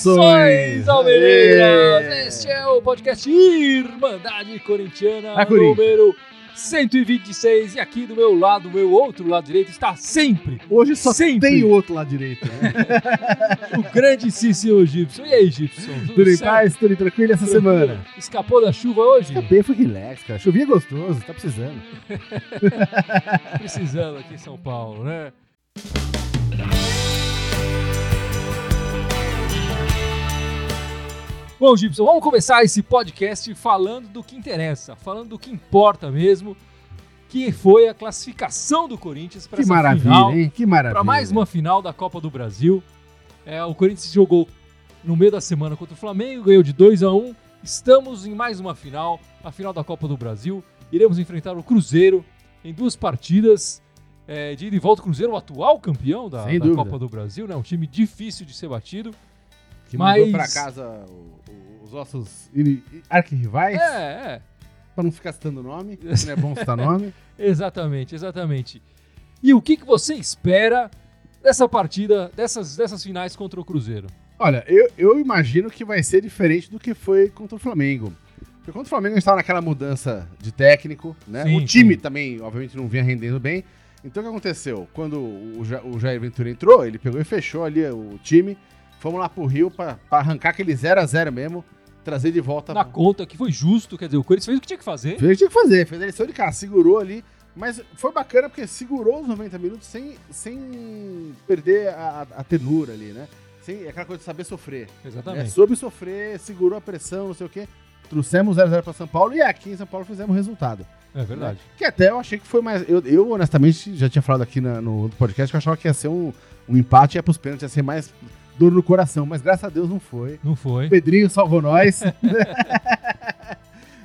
Saudações, Almeiras! Este é o podcast Irmandade Corintiana, A número 126. E aqui do meu lado, do meu outro lado direito, está sempre Hoje só Sempre. tem o outro lado direito, né? o grandíssimo Gibson. E aí, Gibson? tudo em certo? paz, tudo tranquilo essa semana. Escapou da chuva hoje? Escapei, foi relax, cara. Chuvinha gostoso, tá precisando. Precisando aqui em São Paulo, né? Bom, Gibson, vamos começar esse podcast falando do que interessa, falando do que importa mesmo, que foi a classificação do Corinthians para Que essa maravilha, final, hein? Que maravilha. para mais uma final da Copa do Brasil. É, o Corinthians jogou no meio da semana contra o Flamengo, ganhou de 2 a 1. Estamos em mais uma final, a final da Copa do Brasil. Iremos enfrentar o Cruzeiro em duas partidas. É, de ida e volta, o Cruzeiro, o atual campeão da, da. Copa do Brasil, né? Um time difícil de ser batido. Que mas- mandou pra casa os nossos arquirrivais, É, é, pra não ficar citando nome, não é bom citar nome. exatamente, exatamente. E o que, que você espera dessa partida, dessas, dessas finais contra o Cruzeiro? Olha, eu, eu imagino que vai ser diferente do que foi contra o Flamengo. Porque contra o Flamengo a gente tava naquela mudança de técnico, né? Sim, o time sim. também, obviamente, não vinha rendendo bem. Então o que aconteceu? Quando o, Ja- o Jair Ventura entrou, ele pegou e fechou ali o time. Fomos lá pro Rio pra, pra arrancar aquele 0 a 0 mesmo, trazer de volta. Na conta que foi justo, quer dizer, o Corinthians fez o que tinha que fazer. Fez o que tinha que fazer, fez a lição de casa, segurou ali. Mas foi bacana porque segurou os 90 minutos sem, sem perder a, a- ternura ali, né? Sem aquela coisa de saber sofrer. Exatamente. Soube sofrer, segurou a pressão, não sei o quê. Trouxemos 0x0 pra São Paulo e aqui em São Paulo fizemos o resultado. É verdade. né? Que até eu achei que foi mais. Eu, eu, honestamente, já tinha falado aqui na- no podcast que eu achava que ia ser um, um empate, ia pros pênaltis, ia ser mais dor no coração. Mas graças a Deus não foi. Não foi. O Pedrinho salvou nós.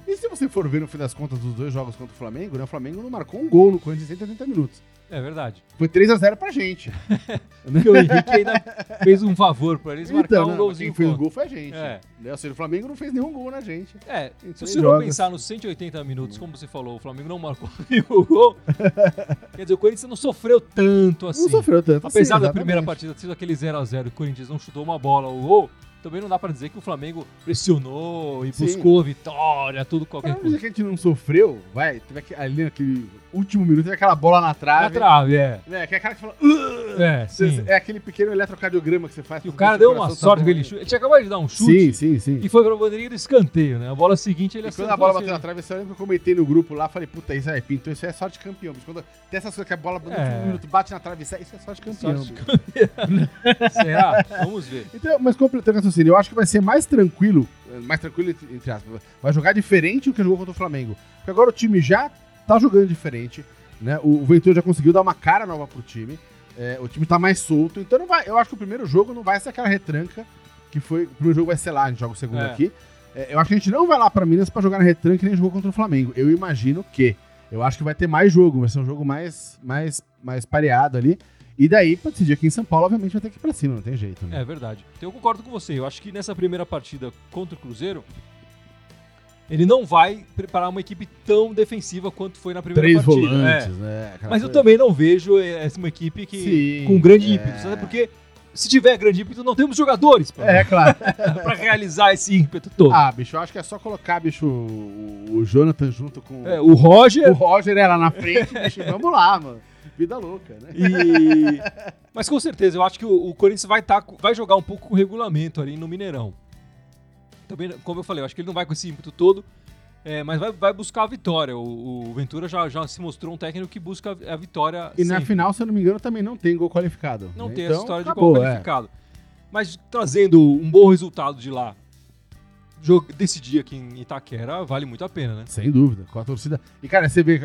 e se você for ver no fim das contas dos dois jogos contra o Flamengo, né? O Flamengo não marcou um gol no Corinthians em 180 minutos. É verdade. Foi 3x0 pra gente. Porque o Henrique ainda fez um favor pra eles marcar um não, golzinho. quem fez o gol foi a gente. É. Né? Ou seja, o Flamengo não fez nenhum gol na gente. É, Em se você for pensar nos 180 minutos, como você falou, o Flamengo não marcou nenhum gol. Quer dizer, o Corinthians não sofreu tanto assim. Não sofreu tanto. Apesar assim, da primeira partida ter sido aquele 0x0 e o Corinthians não chutou uma bola ou gol, também não dá pra dizer que o Flamengo pressionou e Sim. buscou a vitória, tudo Pra qualquer dizer coisa. que a gente não sofreu, vai, teve aqui, ali naquele último minuto, teve aquela bola na Na trave. trave, é. Né, que é aquela que fala. É, sim. É aquele pequeno eletrocardiograma que você faz. E o cara deu uma tá sorte bom. com aquele chute. Ele tinha acabado de dar um chute Sim, sim, sim. e foi pra bandeirinha do escanteio, né? A bola seguinte ele E quando a bola assim, bateu na trave, lembra que eu comentei no grupo lá, falei, puta, isso é pintou, isso é sorte de campeão. Mas quando tem essas coisas que a bola no É. último minuto bate na trave, isso é isso é sorte de campeão. Sorte de campeão. Será? Vamos ver. Então, mas completando o raciocínio, eu acho que vai ser mais tranquilo, mais tranquilo entre, aspas, vai jogar diferente do que jogou contra o Flamengo. Porque agora o time já tá jogando diferente, né? O Ventura já conseguiu dar uma cara nova pro time, eh, o time tá mais solto, então não vai, eu acho que o primeiro jogo não vai ser aquela retranca que foi, o primeiro jogo vai ser lá, a gente joga o segundo É. aqui. Eh, eu acho que a gente não vai lá pra Minas pra jogar na retranca que nem jogou contra o Flamengo. Eu imagino que, eu acho que vai ter mais jogo, vai ser um jogo mais, mais, mais pareado ali. E daí, pra decidir aqui em São Paulo, obviamente vai ter que ir pra cima, não tem jeito, né? É verdade. Então eu concordo com você. Eu acho que nessa primeira partida contra o Cruzeiro, ele não vai preparar uma equipe tão defensiva quanto foi na primeira três partida. volantes, É. né? Mas eu também não vejo eh, essa uma equipe que Sim, com grande é. ímpeto, sabe? Porque se tiver grande ímpeto, não temos jogadores pra, É, claro. pra realizar esse ímpeto todo. ah, bicho, eu acho que é só colocar, bicho, o, Jonathan junto com É, o Roger o Roger lá na frente, bicho, vamos lá, mano. Vida louca, né? E... Mas com certeza, eu acho que o, o Corinthians vai, tá, vai jogar um pouco com regulamento ali no Mineirão. Também, como eu falei, eu acho que ele não vai com esse ímpeto todo, é, mas vai, vai buscar a vitória. O, o Ventura já, já se mostrou um técnico que busca a vitória E na sempre. final, se eu não me engano, também não tem gol qualificado. Não né? tem Então, essa história acabou, de gol é. qualificado. Mas trazendo um bom resultado de lá, jogo, decidir aqui em Itaquera, vale muito a pena, né? Sem dúvida, com a torcida. E, cara, você vê,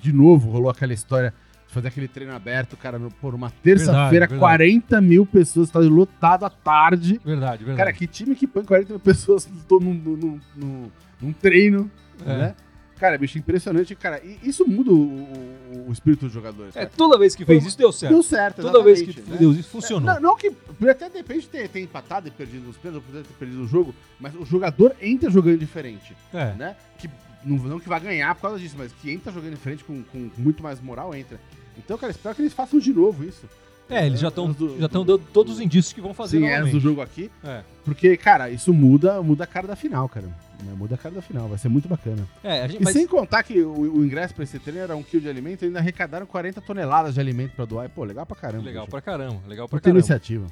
de novo, rolou aquela história fazer aquele treino aberto, cara, por uma terça-feira, Verdade, 40 mil pessoas, estádio lotado à tarde. Verdade, verdade. Cara, que time que põe 40 mil pessoas num, num, num- num- num treino, É. né? Cara, bicho, impressionante. Cara, e isso muda o, o- o espírito dos jogadores. É, cara. toda vez que fez isso deu certo. Deu certo, Toda vez que né? deu isso, funcionou. Não, não que. Até de repente ter, ter empatado e perdido os pênaltis, ter perdido o jogo, mas o jogador entra jogando diferente, É. né? Que, não, não que vai ganhar por causa disso, mas que entra jogando diferente com, com muito mais moral, entra. Então, cara, espero que eles façam de novo isso. É, eles já estão já estão dando todos os indícios que vão fazer Sim, antes novamente. do jogo aqui. É. Porque, cara, isso muda, muda a cara da final, cara. Né, Muda a cara da final, vai ser muito bacana. É, a gente, E mas- sem contar que o, o ingresso pra esse treino era um quilo de alimento, ainda arrecadaram 40 toneladas de alimento pra doar. E, pô, legal pra caramba. legal pra caramba, legal pra Puta caramba. iniciativa.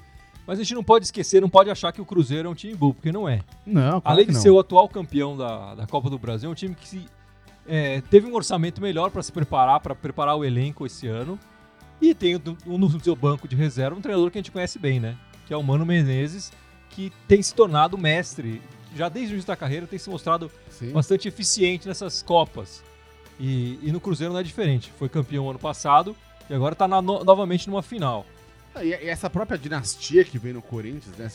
Mas a gente não pode esquecer, não pode achar que o Cruzeiro é um time bom, porque não é. Não, claro Além de não. ser o atual campeão da, da Copa do Brasil, é um time que se, é, teve um orçamento melhor para se preparar, para preparar o elenco esse ano. E tem um no seu banco de reserva um treinador que a gente conhece bem, né? Que é o Mano Menezes, que tem se tornado mestre. Já desde o início da carreira tem se mostrado Sim. bastante eficiente nessas Copas. E, e no Cruzeiro não é diferente. Foi campeão ano passado e agora está novamente numa final. Ah, E, essa própria dinastia que vem no Corinthians, né?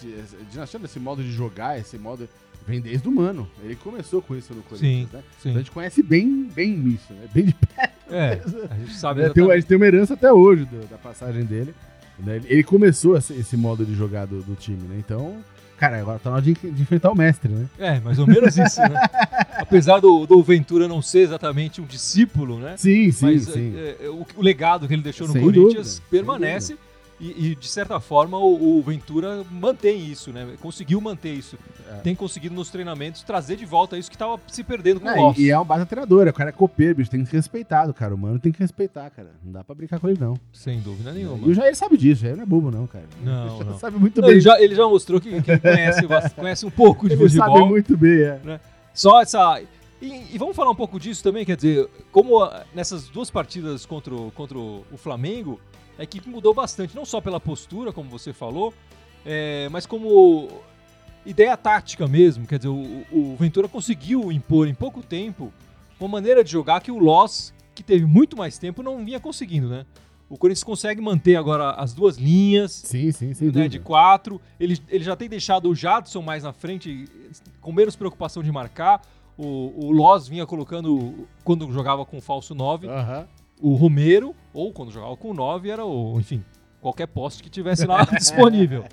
Dinastia desse modo de jogar, esse modo. Vem desde o Mano. Ele começou com isso no Corinthians, Sim, né? sim. Então a gente conhece bem, bem isso, né? Bem de perto. É, a gente sabe né? Tem, a gente tem uma herança até hoje do- da passagem dele. né? Ele, começou esse, esse modo de jogar do, do time, né? Então, cara, agora tá na hora de, de enfrentar o mestre, né? É, mais ou menos isso, né? Apesar do, do Ventura não ser exatamente um discípulo, né? Sim, sim, Mas sim. é, é, o, o legado que ele deixou no Sem Corinthians dúvida, permanece e, e, de certa forma, o, o Ventura mantém isso, né? Conseguiu manter isso. É. Tem conseguido nos treinamentos trazer de volta isso que estava se perdendo com É, o Loss. e, e é um baita treinador, o cara é copeiro, bicho, tem que ser respeitado, cara. O mano tem que respeitar, cara. Não dá pra brincar com ele, não. Sem dúvida nenhuma. E o Jair sabe disso, Jair não é bobo, não, cara. Não, Ele não. sabe muito Não, bem. ele, já, ele já mostrou que, que ele conhece, conhece um pouco de Ele sabe futebol. muito bem, é. Só essa. E, e vamos falar um pouco disso também, quer dizer, como ah, nessas duas partidas contra o, contra o Flamengo, a equipe mudou bastante, não só pela postura, como você falou, é, mas como ideia tática mesmo. Quer dizer, o, o Ventura conseguiu impor em pouco tempo uma maneira de jogar que o Loss, que teve muito mais tempo, não vinha conseguindo, né? O Corinthians consegue manter agora as duas linhas, Sim, sim, sem né, de quatro. Ele, ele já tem deixado o Jadson mais na frente, com menos preocupação de marcar. O, o Loz vinha colocando, quando jogava com falso 9, Aham. O Romero, ou quando jogava com 9, era o, enfim, qualquer poste que tivesse lá disponível.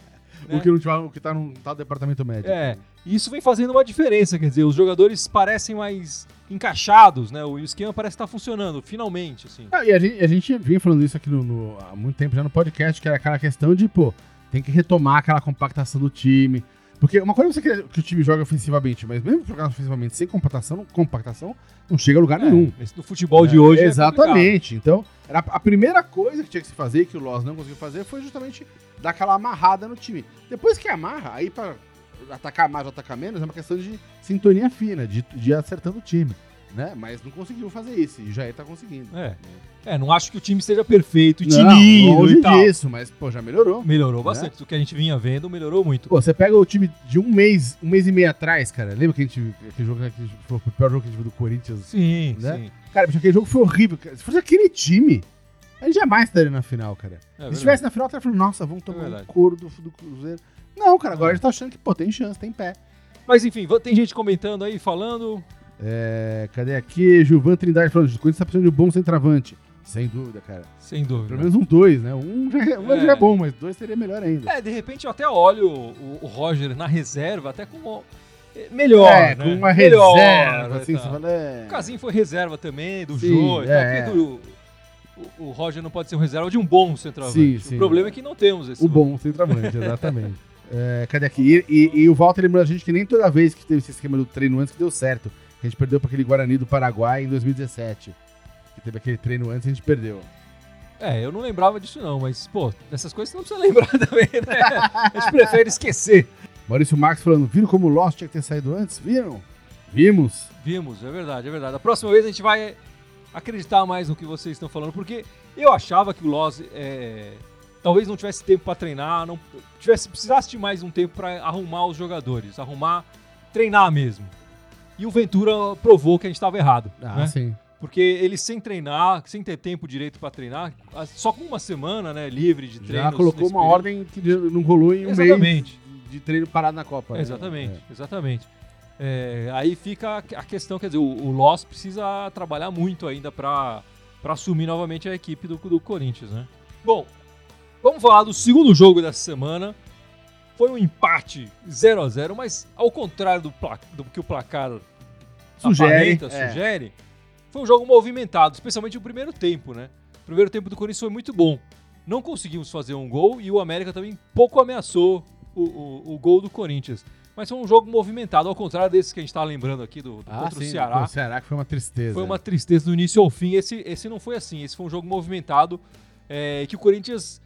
O que, não tiver, o que tá no tal departamento médico. É, e isso vem fazendo uma diferença, quer dizer, os jogadores parecem mais encaixados, né? O esquema parece estar funcionando, finalmente, assim. Ah, e a gente, a gente vinha falando isso aqui no, no- há muito tempo já no podcast, que era aquela questão de, pô, tem que retomar aquela compactação do time. Porque uma coisa é você querer que o time joga ofensivamente, mas mesmo jogar ofensivamente sem compactação, compactação não chega a lugar nenhum. É, esse- no futebol de hoje é Exatamente. então, era a primeira coisa que tinha que se fazer, que o Loss não conseguiu fazer, foi justamente dar aquela amarrada no time. Depois que amarra, aí pra atacar mais ou atacar menos, é uma questão de sintonia fina, de, de ir acertando o time. Né? Mas não conseguiu fazer isso, e o Jair tá conseguindo. É. É, não acho que o time esteja perfeito e longe e tal. disso, mas, pô, já melhorou. Melhorou bastante. Do que a gente vinha vendo, melhorou muito. Pô, você pega o time de um mês, um mês e meio atrás, cara. Lembra que a gente. Aquele jogo que foi o pior jogo que a gente viu do Corinthians? Sim, Né? sim. Cara, aquele jogo foi horrível. cara. Se fosse aquele time, a gente jamais estaria na final, cara. É Se estivesse na final, estaria falando, nossa, vamos tomar um verdade. couro do, do Cruzeiro. Não, cara, agora a gente tá achando que, pô, tem chance, tem pé. Mas enfim, tem gente comentando aí, falando. É, cadê aqui? Gilvan Trindade falando, o Corinthians tá precisando de um bom centroavante. Sem dúvida, cara. Sem dúvida. Pelo menos um dois, né? Um já é, um É. já é bom, mas dois seria melhor ainda. É, de repente eu até olho o, o Roger na reserva, até como. é, Melhor. é, né? com uma Melhor, reserva, e assim, você fala, é... O Casim foi reserva também, do Sim, Jô é, porque do- o, o Roger não pode ser um reserva de um bom centroavante. Sim, o sim. problema é que não temos esse. O bom centroavante, exatamente. É, cadê aqui? E, e- e o Walter lembrou a gente que nem toda vez que teve esse esquema do treino antes que deu certo. A gente perdeu para aquele Guarani do Paraguai em 2017. Que teve aquele treino antes e a gente perdeu. É, eu não lembrava disso não, mas, pô, dessas coisas você não precisa lembrar também, né? A gente prefere esquecer. Maurício Marques falando, viram como o Lost tinha que ter saído antes? Viram? Vimos. Vimos, é verdade, é verdade. A próxima vez a gente vai acreditar mais no que vocês estão falando, porque eu achava que o Loz é, talvez não tivesse tempo para treinar, não tivesse precisasse de mais um tempo para arrumar os jogadores, arrumar, treinar mesmo. E o Ventura provou que a gente estava errado, Ah, né? sim. Porque ele sem treinar, sem ter tempo direito para treinar, só com uma semana, né, livre de treino. Já colocou uma ordem que não rolou em um Exatamente. mês de treino parado na Copa. né? Exatamente, É. exatamente. É, aí fica a questão, quer dizer, o, o Loss precisa trabalhar muito ainda para assumir novamente a equipe do, do Corinthians, né? Bom, vamos falar do segundo jogo dessa semana. Foi um empate 0 a 0 mas ao contrário do, do que o placar Sugere, é. sugere, foi um jogo movimentado, especialmente o primeiro tempo, né? O primeiro tempo do Corinthians foi muito bom. não conseguimos fazer um gol e o América também pouco ameaçou o, o, o gol do Corinthians. Mas foi um jogo movimentado, ao contrário desse que a gente tá lembrando aqui do, do Ah, contra sim, o Ceará. O Ceará que foi uma tristeza. Foi uma tristeza do início ao fim. Esse, esse não foi assim. Esse foi um jogo movimentado é, que o Corinthians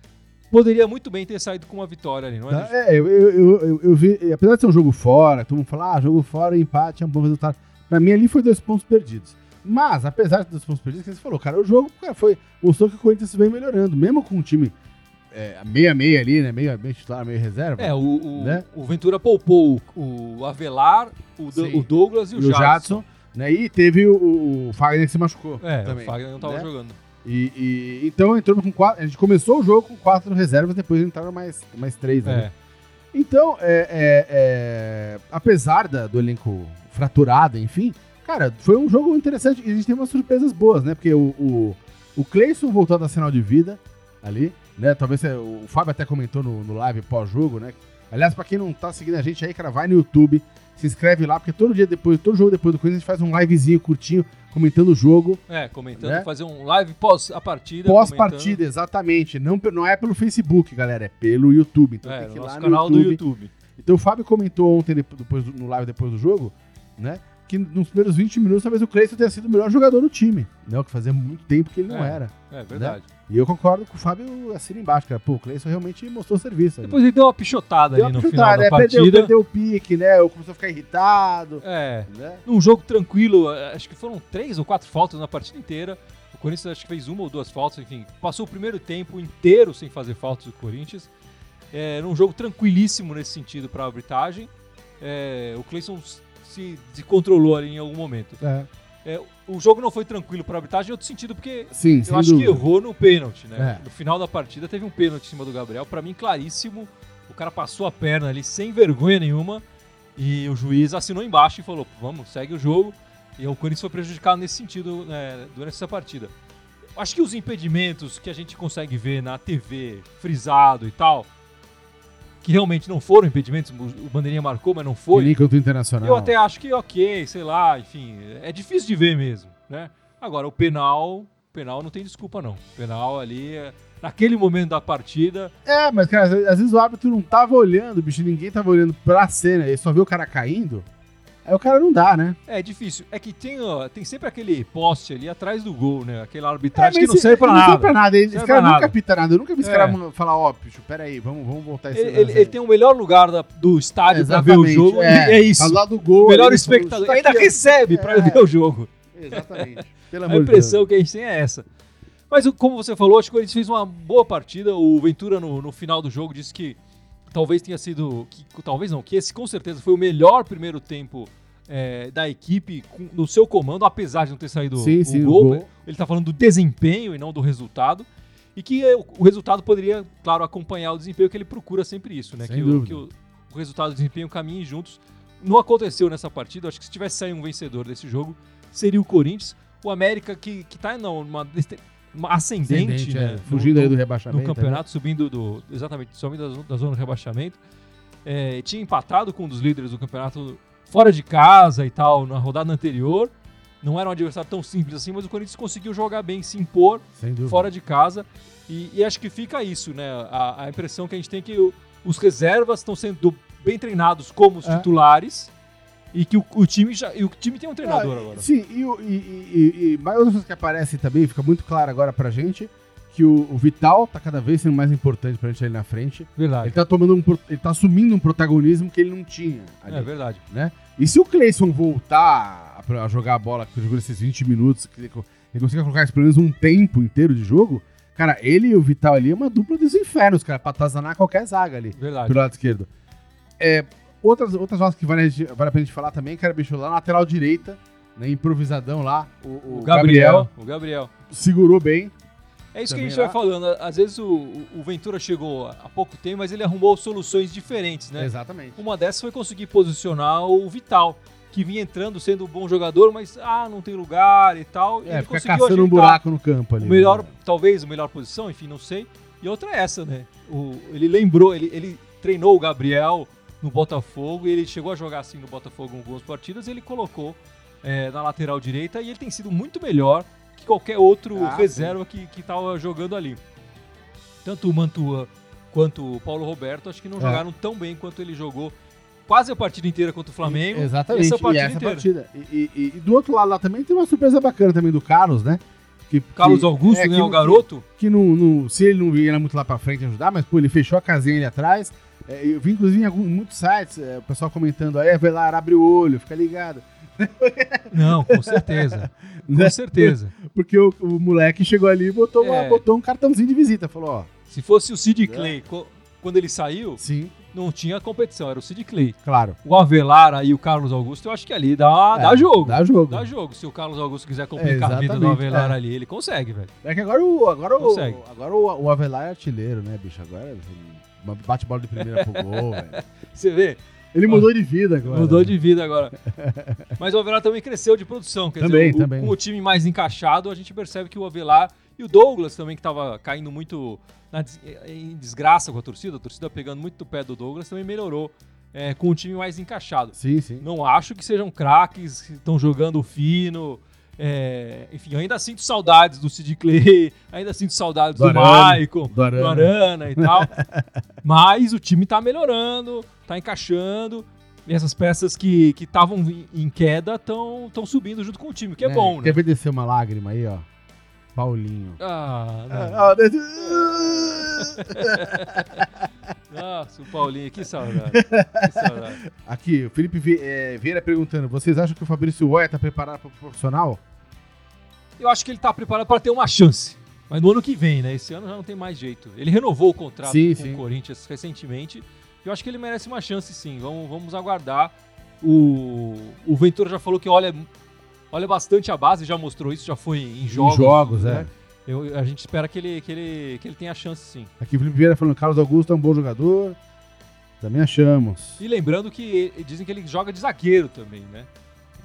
poderia muito bem ter saído com uma vitória ali, não é? Tá, É, eu, eu, eu, eu- vi, apesar de ser um jogo fora, todo mundo fala, ah, jogo fora, empate é um bom resultado. Pra mim ali foi dois pontos perdidos. Mas, apesar de dois pontos perdidos, que você falou, cara, o jogo cara, foi, mostrou que o Corinthians vem melhorando, mesmo com um time é, meia-meia ali, né, meio, meio titular, meio reserva. É, o, o, Né? o Ventura poupou o, o Avelar, o, Do- o Douglas e o, e o Jadson. Jadson, né, e teve o, o Fagner que se machucou É, também. o Fagner não tava né? jogando. E, e- então entramos com quatro, a gente começou o jogo com quatro reservas, depois entraram mais, mais três, né? É. Então, é, é, é, apesar da- do elenco fraturado, enfim, cara, foi um jogo interessante e a gente tem umas surpresas boas, né? Porque o, o, o Cleison voltou a dar sinal de vida ali, né? Talvez é, o Fábio até comentou no, no live pós-jogo, né? Aliás, pra quem não tá seguindo a gente aí, cara, vai no YouTube, se inscreve lá, porque todo dia depois, todo jogo depois do Corinthians, a gente faz um livezinho curtinho, comentando o jogo, É, comentando, Né? fazer um live pós a partida. pós-partida, exatamente. Não, não é pelo Facebook, galera, é pelo YouTube. Então. É, tem que ir lá no canal YouTube. do YouTube. Então o Fábio comentou ontem, depo- depois no live depois do jogo, né? Que nos primeiros 20 minutos talvez o Cleison tenha sido o melhor jogador do time. Né, o que fazia muito tempo que ele não É. era. É verdade. E eu concordo com o Fábio assina embaixo, cara. Pô, o Cleison realmente mostrou serviço. ali. Depois ele deu uma pichotada Deu ali uma no final da né? partida. Perdeu, perdeu o pique, né? Começou a ficar irritado. É, Né? num jogo tranquilo, eh, acho que foram três ou quatro faltas na partida inteira. O Corinthians acho que fez uma ou duas faltas, enfim, passou o primeiro tempo inteiro sem fazer faltas do Corinthians. É, num jogo tranquilíssimo nesse sentido para a arbitragem. É, o Cleison se descontrolou ali em algum momento. É. É, o jogo não foi tranquilo para a arbitragem em outro sentido, porque Sim, eu acho dúvida. que errou no pênalti, né? É. No final da partida teve um pênalti em cima do Gabriel, pra mim claríssimo. O cara passou a perna ali sem vergonha nenhuma e o juiz assinou embaixo e falou: "Vamos, segue o jogo". E o Corinthians foi prejudicado nesse sentido né, durante essa partida. Acho que os impedimentos que a gente consegue ver na TV, frisado e tal, que realmente não foram impedimentos, o Bandeirinha marcou, mas não foi. nem contra o Internacional. Eu até acho que ok, sei lá, enfim, é difícil de ver mesmo, né? Agora, o penal, penal não tem desculpa não. O penal ali, é- naquele momento da partida, É, mas, cara, às vezes- às vezes o árbitro não tava olhando, bicho, ninguém tava olhando pra cena, ele só viu o cara caindo. Aí o cara não dá, né? é difícil. É que tem, ó, tem sempre aquele poste ali atrás do gol, né? Aquela arbitragem É, que não serve pra Não nada. serve pra nada. Esse cara pra nunca nada. pita nada. Eu nunca vi esse É. cara falar, ó, bicho, peraí, vamos, vamos voltar esse Ele, ele- ele tem o melhor lugar da- do estádio pra ver o jogo, é, é, isso. Tá lado do gol. o melhor espectador. "Tá Ainda aqui, ó." recebe pra É. ver o jogo. Exatamente. Pelo A amor de impressão Deus. que a gente tem é essa. Mas como você falou, acho que o Corinthians fez uma boa partida. O Ventura, no, no final do jogo, disse que talvez tenha sido. Que, talvez não, que esse com certeza foi o melhor primeiro tempo é, da equipe com- no seu comando, apesar de não ter saído Sim, o sim, o gol. gol. né? Ele tá falando do desempenho e não do resultado. E que é, o, o resultado poderia, claro, acompanhar o desempenho, que ele procura sempre isso, né? Sem Que, o, que o, o resultado e o desempenho caminhem juntos. Não aconteceu nessa partida. Acho que se tivesse saído um vencedor desse jogo, seria o Corinthians. O América, que, que tá não, numa, uma ascendente, Ascendente, né? é, Fugindo no, aí do rebaixamento. no campeonato, subindo do. Exatamente, subindo da, da zona de rebaixamento. É, tinha empatado com um dos líderes do campeonato fora de casa e tal, na rodada anterior. Não era um adversário tão simples assim, mas o Corinthians conseguiu jogar bem, se impor né? Fora de casa. E, e acho que fica isso, né? A, a impressão que a gente tem é que o- os reservas estão sendo bem treinados como os É. titulares e que o, o time já. E o time tem um treinador Ah, agora. Sim, e, e, e, e, mais outras coisas que aparecem também, fica muito claro agora pra gente, que o, o Vital tá cada vez sendo mais importante pra gente ali na frente. Ele Verdade. tá tomando um, ele tá assumindo um protagonismo que ele não tinha. ali. É verdade. né? E se o Cleison voltar a, pra jogar a bola, que jogou esses 20 minutos, que ele, ele consiga colocar pelo menos um tempo inteiro de jogo, cara, ele e o Vital ali é uma dupla dos infernos, cara, pra atazanar qualquer zaga ali, Verdade. pelo lado esquerdo. É, outras, outras coisas que vale, vale a pena a gente falar também, cara, bicho, lá na lateral direita, né, improvisadão lá, o, o O Gabriel, Gabriel, o Gabriel. segurou bem. É isso que a gente lá. vai falando. Às vezes o, o Ventura chegou há pouco tempo, mas ele arrumou soluções diferentes, né? Exatamente. Uma dessas foi conseguir posicionar o Vital, que vinha entrando sendo um bom jogador, mas ah, não tem lugar e tal. É, ele fica conseguiu caçando um buraco no campo ali. O melhor, né? talvez, a melhor posição, enfim, não sei. E outra é essa, né? O, ele lembrou, ele, ele treinou o Gabriel no Botafogo e ele chegou a jogar assim no Botafogo em algumas partidas e ele colocou é, na lateral direita e ele tem sido muito melhor que qualquer outro Ah, reserva que, que tava jogando ali. tanto o Mantua quanto o Paulo Roberto, acho que não É. jogaram tão bem quanto ele jogou quase a partida inteira contra o Flamengo. Exatamente. E essa partida e essa inteira. partida. E, e- e do outro lado lá também tem uma surpresa bacana também do Carlos, né? Que, Carlos que- Augusto, é, né, que- o garoto. Que não, não- se ele não ia muito lá pra frente ajudar, mas pô, ele fechou a casinha ali atrás. É, eu vi inclusive em alguns, muitos sites, é, o pessoal comentando aí, Avelar, abre o olho, fica ligado. Não, com certeza. Né? com certeza. Porque o, o moleque chegou ali e botou, uma- É. botou um cartãozinho de visita. Falou, ó, Se fosse o Sid É. Clay, quando ele saiu, sim, não tinha competição, era o Sid Clay. claro. O Avelar aí, o Carlos Augusto, eu acho que ali dá, É, dá jogo. Dá jogo. Dá jogo. Se o Carlos Augusto quiser complicar É, a vida do Avelar é. ali, ele consegue, velho. É que agora o, agora o, Consegue. agora o, o Avelar é artilheiro, né, bicho? Agora uma bate bola de primeira pro gol, velho. Você vê? Ele mudou de vida agora. Mudou de vida agora. Mas o Avelar também cresceu de produção. Quer Também, dizer, o- também. com o time mais encaixado, a gente percebe que o Avelar e o Douglas também, que tava caindo muito na des- em desgraça com a torcida, a torcida pegando muito do pé do Douglas, também melhorou é, com o time mais encaixado. Sim, sim. Não acho que sejam craques que estão jogando fino. É, enfim, eu ainda sinto saudades do Sid Clay, ainda sinto saudades Do do, Arana, Maicon, do Arana. do Arana e tal. Mas o time tá melhorando, tá encaixando. E essas peças que estavam em- queda estão subindo junto com o time, que é, Né? bom, Quer né? ver descer uma lágrima aí, ó? Paulinho. Ah, não. Ah, desce- Nossa, o Paulinho, que saudade. Que saudade. Aqui, o Felipe eh, Vieira perguntando: vocês acham que o Fabrício Oia tá preparado para o profissional? Eu acho que ele tá preparado para ter uma chance. Mas no ano que vem, né? Esse ano já não tem mais jeito. Ele renovou o contrato Sim, com sim. o Corinthians recentemente. Eu acho que ele merece uma chance, sim. Vamos, vamos aguardar. O, o Ventura já falou que olha, olha bastante a base, já mostrou isso, já foi em jogos. Em jogos, né? é. Eu- a gente espera que ele, que, ele, que ele tenha chance, sim. Aqui, o Felipe Vieira falando: Carlos Augusto é um bom jogador. Também achamos. E lembrando que dizem que ele joga de zagueiro também, né?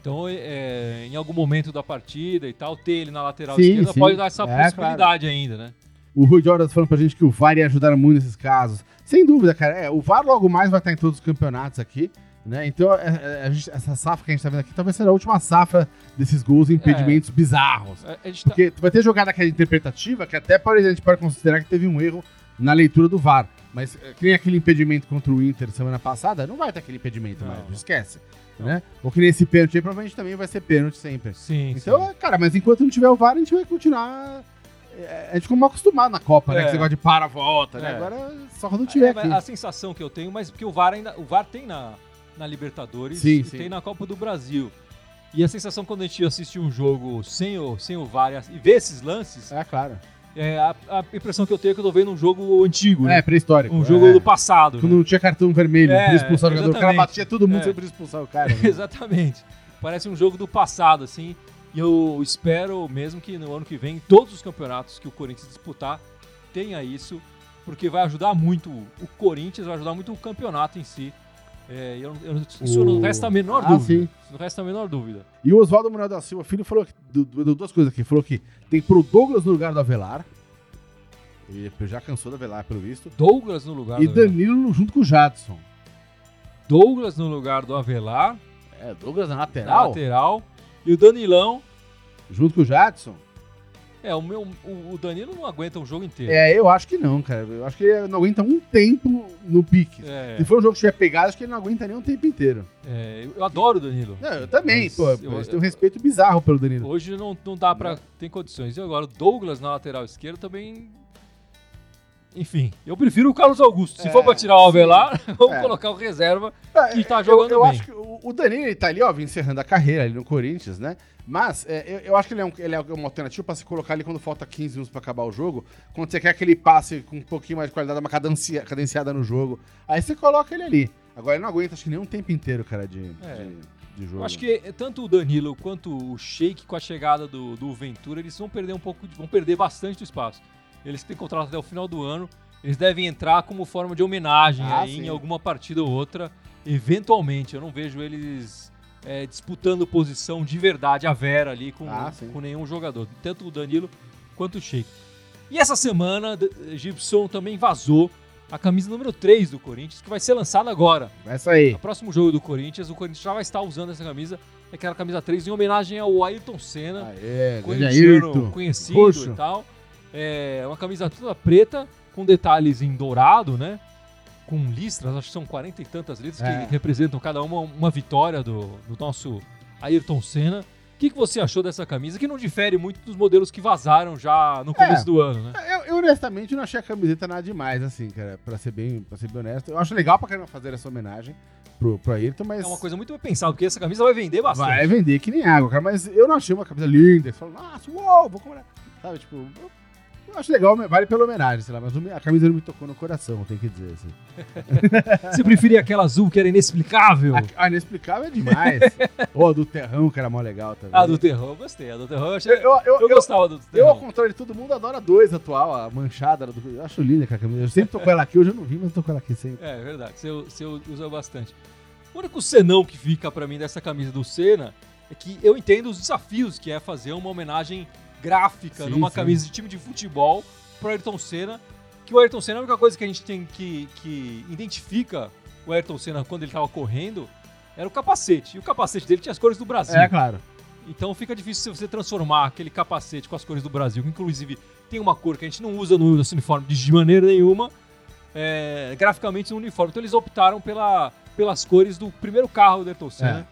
Então, é, em algum momento da partida e tal, ter ele na lateral Sim, esquerda sim. pode dar essa É, possibilidade ainda, né? O Rui Jordan falando pra gente que o VAR ia ajudar muito nesses casos. Sem dúvida, cara. É, o VAR logo mais vai estar em todos os campeonatos aqui. Né? Então, é, é, gente- essa safra que a gente tá vendo aqui talvez seja a última safra desses gols e impedimentos bizarros. A- A gente tá- Porque tu vai ter jogada que é interpretativa, que até a gente pode considerar que teve um erro na leitura do VAR. Mas é, que nem aquele impedimento contra o Inter semana passada, não vai ter aquele impedimento Não, mais, não. esquece. Né? Ou que nem esse pênalti aí, provavelmente também vai ser pênalti sempre. Sim, Então, sim. é, cara, mas enquanto não tiver o VAR, a gente vai continuar. é, A gente ficou mal acostumado na Copa, né? É. Com esse negócio de para, volta, né? É. Agora só quando tiver É, aqui. a sensação que eu tenho, mas porque o VAR ainda, o VAR tem na, na Libertadores Sim, e sim. tem na Copa do Brasil. E a sensação quando a gente assiste um jogo sem o, sem o VAR e vê esses lances, É, claro. é, a, a impressão que eu tenho é que eu tô vendo um jogo antigo, É, né? pré-histórico. um jogo é. do passado. Quando né? não tinha cartão vermelho É, pra expulsar o jogador. O cara batia todo mundo É. sem pra expulsar o cara. né? Exatamente. Parece um jogo do passado, assim. E eu espero mesmo que no ano que vem, todos os campeonatos que o Corinthians disputar tenha isso, porque vai ajudar muito o Corinthians, vai ajudar muito o campeonato em si. É, eu, eu, isso O- não resta a menor Ah, dúvida. sim. Isso não resta a menor dúvida. E o Oswaldo Manuel da Silva Filho falou que, du- du- duas coisas aqui. Falou que tem pro Douglas no lugar do Avelar. Ele já cansou do Avelar, pelo visto. Douglas no lugar E do Avelar. Danilo junto com o Jadson. Douglas no lugar do Avelar, É, Douglas na na lateral. lateral. E o Danilão. Junto com o Jadson. É, o meu. O, Danilo não aguenta um jogo inteiro. É, eu acho que não, cara. Eu acho que ele não aguenta um tempo no pique. É, Se for um jogo que tiver pegado, acho que ele não aguenta nem um tempo inteiro. é, eu adoro o Danilo. Não, eu também, Mas pô. eu- Eu, tenho um respeito bizarro pelo Danilo. Hoje não, não dá pra. Tem condições. E agora, o Douglas na lateral esquerda também. Enfim, eu prefiro o Carlos Augusto. Se É, for pra tirar o Avelar, vamos É. colocar o reserva. Ah, E tá eu- jogando eu, bem. acho que o, o Danilo, ele tá ali, ó, encerrando a carreira ali no Corinthians, né? Mas é, eu, eu acho que ele é, um, ele é uma alternativa pra se colocar ali quando falta 15 minutos pra acabar o jogo. Quando você quer aquele passe com um pouquinho mais de qualidade, uma cadencia, cadenciada no jogo. Aí você coloca ele ali. Agora ele não aguenta, acho que nem um tempo inteiro, cara, de, É. de, de jogo. Eu acho que tanto o Danilo quanto o Sheik, com a chegada do, do Ventura, eles vão perder um pouco, de- vão perder bastante do espaço. Eles têm contrato até o final do ano. Eles devem entrar como forma de homenagem Ah, aí em alguma partida ou outra. Eventualmente, eu não vejo eles é, disputando posição de verdade, a Vera ali com, Ah, com nenhum jogador. Tanto o Danilo quanto o Sheik. E essa semana, Gibson também vazou a camisa número 3 do Corinthians, que vai ser lançada agora. Essa aí. No próximo jogo do Corinthians, o Corinthians já vai estar usando essa camisa, é aquela camisa 3, em homenagem ao Ayrton Senna, Aê, corintiano Ayrton. conhecido Roxo. e tal. É uma camisa toda preta, com detalhes em dourado, né? Com listras, acho que são 40 e tantas listras É. que representam cada uma uma vitória do, do nosso Ayrton Senna. O que, que você achou dessa camisa? Que não difere muito dos modelos que vazaram já no começo É. do ano, né? Eu, eu, honestamente não achei a camiseta nada demais, assim, cara, pra ser bem, pra ser bem honesto. Eu acho legal pra caramba fazer essa homenagem pro, pro Ayrton, mas É uma coisa muito bem pensada, porque essa camisa vai vender bastante. vai vender que nem água, cara. Mas eu não achei uma camisa linda. Você fala, nossa, uou, vou comprar. Sabe, tipo, eu acho legal, vale pela homenagem, sei lá, mas a camisa não me tocou no coração, tem que dizer, assim. Você preferia aquela azul que era inexplicável? A, a inexplicável é demais. Ou a do Terrão, que era mó legal também. A do terror, eu gostei. A do terror eu achei. Eu, eu, eu, gostava do Eu, ao contrário de todo mundo, adoro a 2 atual, a manchada. Do... Eu acho linda aquela camisa. Eu sempre tô com ela aqui, hoje eu não vi, mas tô com ela aqui sempre. É verdade, você, você usa bastante. O único senão que fica pra mim dessa camisa do Senna é que eu entendo os desafios que é fazer uma homenagem gráfica Sim, numa sim. camisa de time de futebol pro Ayrton Senna. Que o Ayrton Senna, a única coisa que a gente tem que, que identifica o Ayrton Senna quando ele tava correndo era o capacete. E o capacete dele tinha as cores do Brasil. É, claro. Então fica difícil você transformar aquele capacete com as cores do Brasil, que inclusive tem uma cor que a gente não usa no nosso uniforme de maneira nenhuma, é, graficamente no uniforme. Então eles optaram pela, pelas cores do primeiro carro do Ayrton Senna,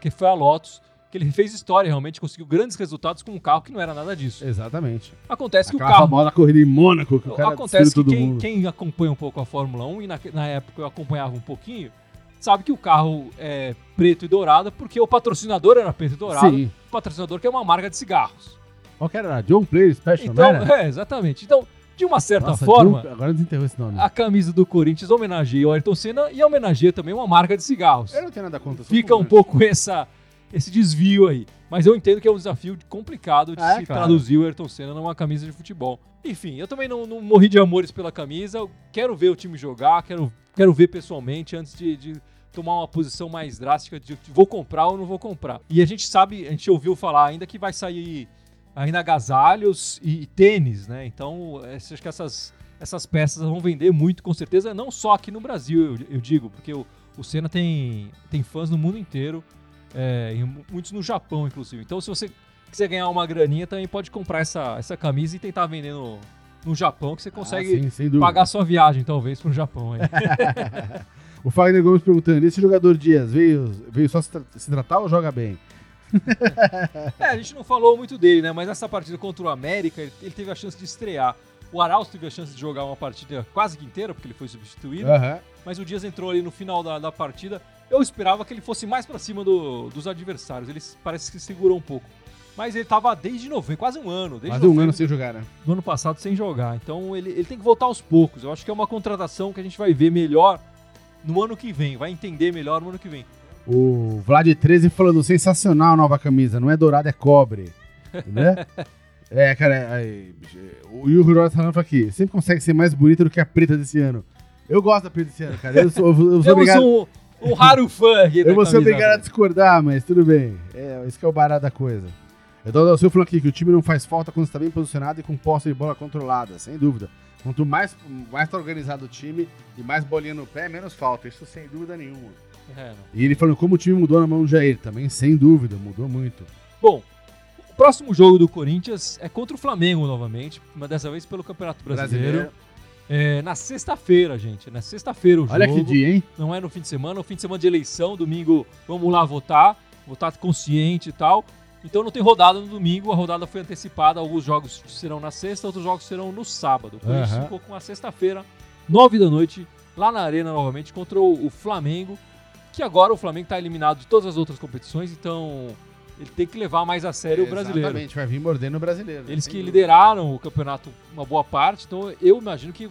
que foi a Lotus, que ele fez história realmente, conseguiu grandes resultados com um carro que não era nada disso. Exatamente. Acontece que o carro... famosa corrida em Mônaco, que o cara Acontece que quem, quem acompanha um pouco a Fórmula 1, e na, na época eu acompanhava um pouquinho, sabe que o carro é preto e dourado porque o patrocinador era preto e dourado. Sim. O patrocinador que é uma marca de cigarros. Qual que era? John Player Special, Então, não é, exatamente. Então, de uma certa Nossa, forma, John- Agora desenterrou esse nome. a camisa do Corinthians homenageia o Ayrton Senna e homenageia também uma marca de cigarros. Eu não tenho nada contra. Fica um pouco essa, esse desvio aí. Mas eu entendo que é um desafio complicado de é, se claro. traduzir o Ayrton Senna numa camisa de futebol. Enfim, eu também não, não morri de amores pela camisa. Eu quero ver o time jogar, quero, quero ver pessoalmente antes de, de tomar uma posição mais drástica de vou comprar ou não vou comprar. E a gente sabe, a gente ouviu falar ainda que vai sair ainda agasalhos e, e tênis, né? Então, acho que essas, essas peças vão vender muito, com certeza, não só aqui no Brasil, eu, eu digo, porque o, o Senna tem, tem fãs no mundo inteiro, é, mu- muitos no Japão, inclusive. Então, se você quiser ganhar uma graninha, também pode comprar essa, essa camisa e tentar vender no, no Japão, que você consegue Ah, sim, pagar sua viagem, talvez, pro Japão. Aí. O Fagner Gomes perguntando: esse jogador Dias veio, veio só se, tra- se tratar ou joga bem? É, a gente não falou muito dele, né? Mas nessa partida contra o América, ele, ele teve a chance de estrear. O Arauz teve a chance de jogar uma partida quase que inteira, porque ele foi substituído. Aham. Mas o Dias entrou ali no final da, da partida. Eu esperava que ele fosse mais pra cima do- dos adversários. Ele parece que segurou um pouco. Mas ele tava desde novembro, quase um ano. Desde Quase um ano sem jogar, né? do ano passado sem jogar. Então ele, ele tem que voltar aos poucos. Eu acho que é uma contratação que a gente vai ver melhor no ano que vem. Vai entender melhor no ano que vem. O Vlad 13 falando: sensacional a nova camisa, não é dourado, é cobre. né? É, cara, aí, o Yuri Rosa falando aqui: sempre consegue ser mais bonita do que a preta desse ano. Eu gosto da preta desse ano, cara. Eu sou, eu sou obrigado. um, um raro fã aqui Eu vou ser obrigado a discordar, mas tudo bem. É, isso que é o barato da coisa. Então, o seu falando aqui que o time não faz falta quando está bem posicionado e com posse de bola controlada, sem dúvida. Quanto mais, mais tá organizado o time e mais bolinha no pé, menos falta. Isso sem dúvida nenhuma. É. E ele falando como o time mudou na mão do Jair, também sem dúvida, mudou muito. Bom, próximo jogo do Corinthians é contra o Flamengo novamente, mas dessa vez pelo Campeonato Brasileiro. É, na sexta-feira, gente. Na sexta-feira o Olha jogo. que dia, hein? Não é no fim de semana, é no fim de semana de eleição, domingo vamos lá votar, votar consciente e tal. Então não tem rodada no domingo, a rodada foi antecipada, alguns jogos serão na sexta, outros jogos serão no sábado. Por isso Aham. ficou com a sexta-feira, nove da noite, lá na Arena novamente, contra o Flamengo, que agora o Flamengo está eliminado de todas as outras competições, então ele tem que levar mais a sério o brasileiro. Exatamente, vai vir mordendo o brasileiro. Eles sem que lideraram o campeonato uma boa parte, então eu imagino que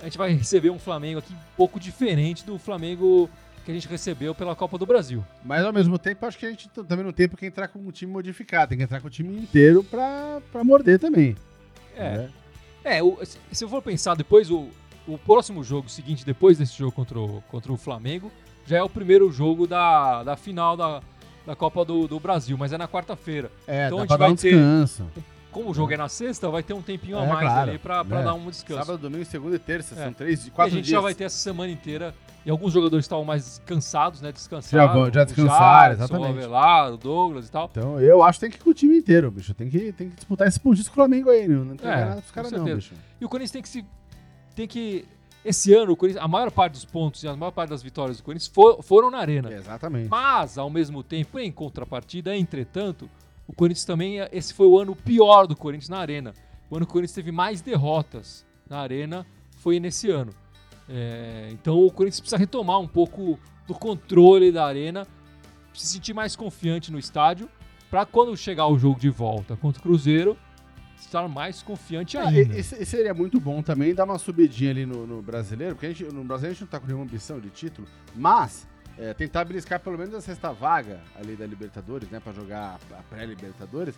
a gente vai receber um Flamengo aqui um pouco diferente do Flamengo que a gente recebeu pela Copa do Brasil. Mas ao mesmo tempo, acho que a gente também não tem porque entrar com um time modificado, tem que entrar com o time inteiro pra, pra morder também. É, né? é o- se se eu for pensar depois, o, o próximo jogo seguinte, depois desse jogo contra o, contra o Flamengo, já é o primeiro jogo da, da final da, da Copa do, do Brasil, mas é na quarta-feira. É, Então a gente pra dar vai um ter- descanso. Como o jogo é na sexta, vai ter um tempinho a É, mais claro, ali pra, pra né? dar um descanso. Sábado, domingo, segunda e terça, É. são três, E a quatro gente dias. já vai ter essa semana inteira. E alguns jogadores estavam mais cansados, né? Descansaram. Já vão- já descansaram, Jadson, exatamente. O Avelar, o Douglas e tal. Então, eu acho que tem que ir com o time inteiro, bicho. Tem que, tem que disputar esse pontinho com o Flamengo aí, não, não tem É, nada pros caras não, bicho. E o Corinthians tem que se tem que. Esse ano, a maior parte dos pontos e a maior parte das vitórias do Corinthians for- foram na Arena. Exatamente. Mas, ao mesmo tempo, em contrapartida, entretanto, o Corinthians também. Esse foi o ano pior do Corinthians na Arena. O ano que o Corinthians teve mais derrotas na Arena foi nesse ano. É, então o Corinthians precisa retomar um pouco do controle da Arena, se sentir mais confiante no estádio, para quando chegar o jogo de volta contra o Cruzeiro, estar mais confiante Ah, ainda. e, e se- seria muito bom também dar uma subidinha ali no, no brasileiro, porque gente, no brasileiro a gente não tá com nenhuma ambição de título, mas é, tentar beliscar pelo menos a sexta vaga ali da Libertadores, né, pra jogar a pré-Libertadores,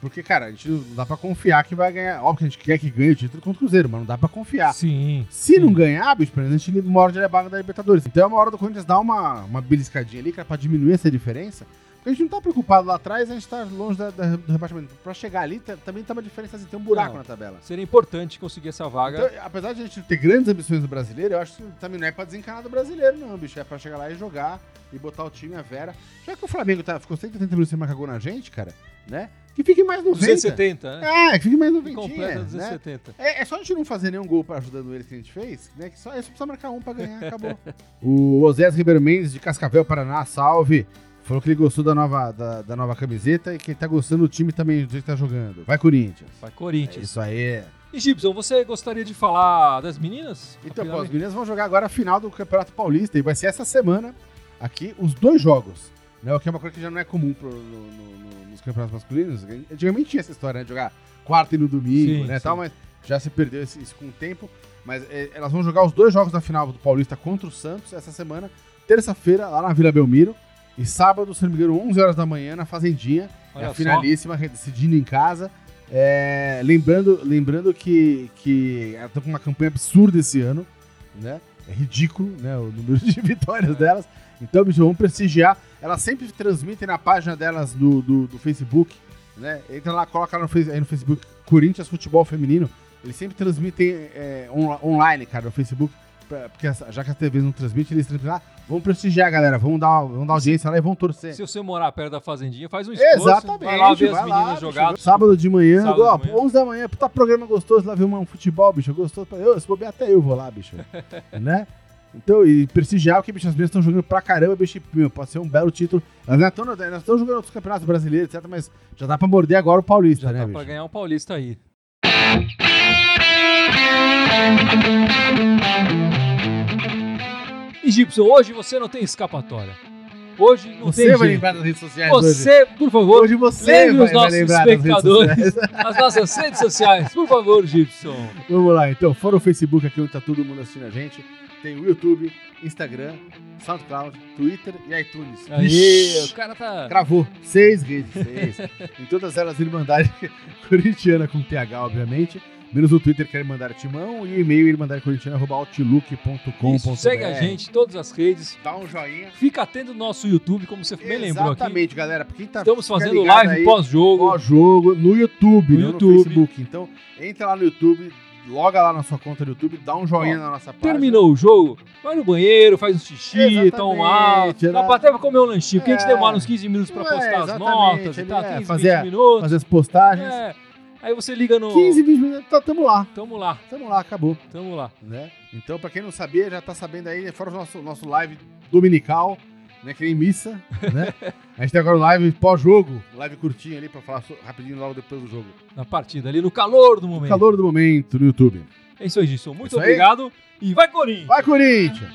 porque, cara, a gente não dá pra confiar que vai ganhar. Óbvio que a gente quer que ganhe o título contra o Cruzeiro, mas não dá pra confiar. Sim. Se sim. não ganhar, bicho, a gente morde a vaga da Libertadores. Então é uma hora do Corinthians dar uma, uma beliscadinha ali, cara, pra diminuir essa diferença. A gente não tá preocupado lá atrás, a gente tá longe da- da- do rebaixamento. Pra chegar ali, também tá uma diferença, assim, tem um buraco Não. na tabela. Seria importante conseguir essa vaga. Então, apesar de a gente ter grandes ambições no brasileiro, eu acho que também não é pra desencanar do brasileiro, não, bicho. É pra chegar lá e jogar e botar o time a vera. Já que o Flamengo tá, ficou 180 minutos sem marcar gol na gente, cara, né? Que fique mais 90. 270, né? É, que fique mais Que 90. completa né? 270. É, é só a gente não fazer nenhum gol pra ajudando eles que a gente fez, né? Que só, é só precisa marcar um pra ganhar, acabou. o Osés Ribeiro Mendes, de Cascavel, Paraná, salve. Falou que ele gostou da nova, da, da nova camiseta e que ele tá gostando do time também, do jeito que tá jogando. Vai, Corinthians. Vai É Corinthians. isso aí. E Gibson, você gostaria de falar das meninas? Então, pô, as meninas vão jogar agora a final do Campeonato Paulista e vai ser essa semana aqui os dois jogos. Né, o que é uma coisa que já não é comum pro- no- no- no- nos campeonatos masculinos. Antigamente tinha essa história, né? De jogar quarta e no domingo, Sim, né? sim. Tal, mas já se perdeu esse- isso com o tempo. Mas é, elas vão jogar os dois jogos da final do Paulista contra o Santos essa semana, terça-feira, lá na Vila Belmiro. E sábado, se não me engano, 11 horas da manhã, na Fazendinha. Olha é a finalíssima, decidindo em casa. É, lembrando lembrando que, que ela tá com uma campanha absurda esse ano, né? É ridículo, né? O número de vitórias delas. Então, bicho, vamos prestigiar. Elas sempre transmitem na página delas do, do, do Facebook, né? Entra lá, coloca no, aí no Facebook Corinthians Futebol Feminino. Eles sempre transmitem é, on- online, cara, no Facebook. Pra- Porque essa- já que as TVs não transmitem, eles transmitem lá. Vamos prestigiar, galera. Vamos dar, vamos dar audiência lá e vamos torcer. Se você morar perto da fazendinha, faz um esforço. Exatamente. Vai lá ver as lá, meninas bicho. jogar. Sábado de manhã, Sábado ó, de manhã. 11 da manhã, puta programa gostoso lá ver um futebol, bicho. Gostoso. pra- Eu, se bobear, até eu vou lá, bicho. né? Então, e prestigiar o que, bicho, as meninas estão jogando pra caramba, bicho. e, Meu, pode ser um belo título. Elas não estão estão jogando outros campeonatos brasileiros, etc. Mas já dá pra morder agora o Paulista, Já né, dá bicho? pra ganhar um paulista aí. E Gibson, hoje você não tem escapatória. Hoje não Você tem vai jeito. lembrar das redes sociais hoje. Você, por favor, Hoje você lembre vai, os vai nossos espectadores as nossas redes sociais. Por favor, Gibson. Vamos lá, então. Fora o Facebook aqui onde tá todo mundo assistindo a gente. Tem o YouTube, Instagram, SoundCloud, Twitter e iTunes. Aí, o cara tá... Cravou. Seis redes, seis. em todas elas, Irmandade Corintiana com TH, obviamente. Menos o Twitter, que é Irmandade Timão. E o e-mail, irmandadecorintiana.outlook.com.br. Isso, segue a gente em todas as redes. Dá um joinha. Fica atento no nosso YouTube, como você bem lembrou aqui. Exatamente, galera. Pra quem tá Estamos fazendo live pós-jogo. pós-jogo no YouTube, No não YouTube. no Facebook. Então, entra lá no YouTube, loga lá na sua conta do YouTube, dá um joinha Ó, na nossa página. Terminou o jogo, vai no banheiro, faz um xixi, Exatamente, toma um era- Dá pra até comer um lanchinho, porque a gente É. demora uns 15 minutos pra É, postar as exatamente, notas e ele tal, é, 15, fazer- 20 minutos. Fazer as postagens. É. Aí você liga no. 15, 20 minutos, tá, tamo lá. Tamo lá. Tamo lá, acabou. Tamo lá. Né? Então, pra quem não sabia, já tá sabendo aí, né, fora o nosso, nosso live dominical, né? Que nem missa, né? A gente tem agora o live pós-jogo, live curtinho ali pra falar rapidinho logo depois do jogo. Na partida, ali no calor do momento. No calor do momento no YouTube. É isso aí, Gilson. Muito obrigado. E vai, Corinthians! Vai, Corinthians!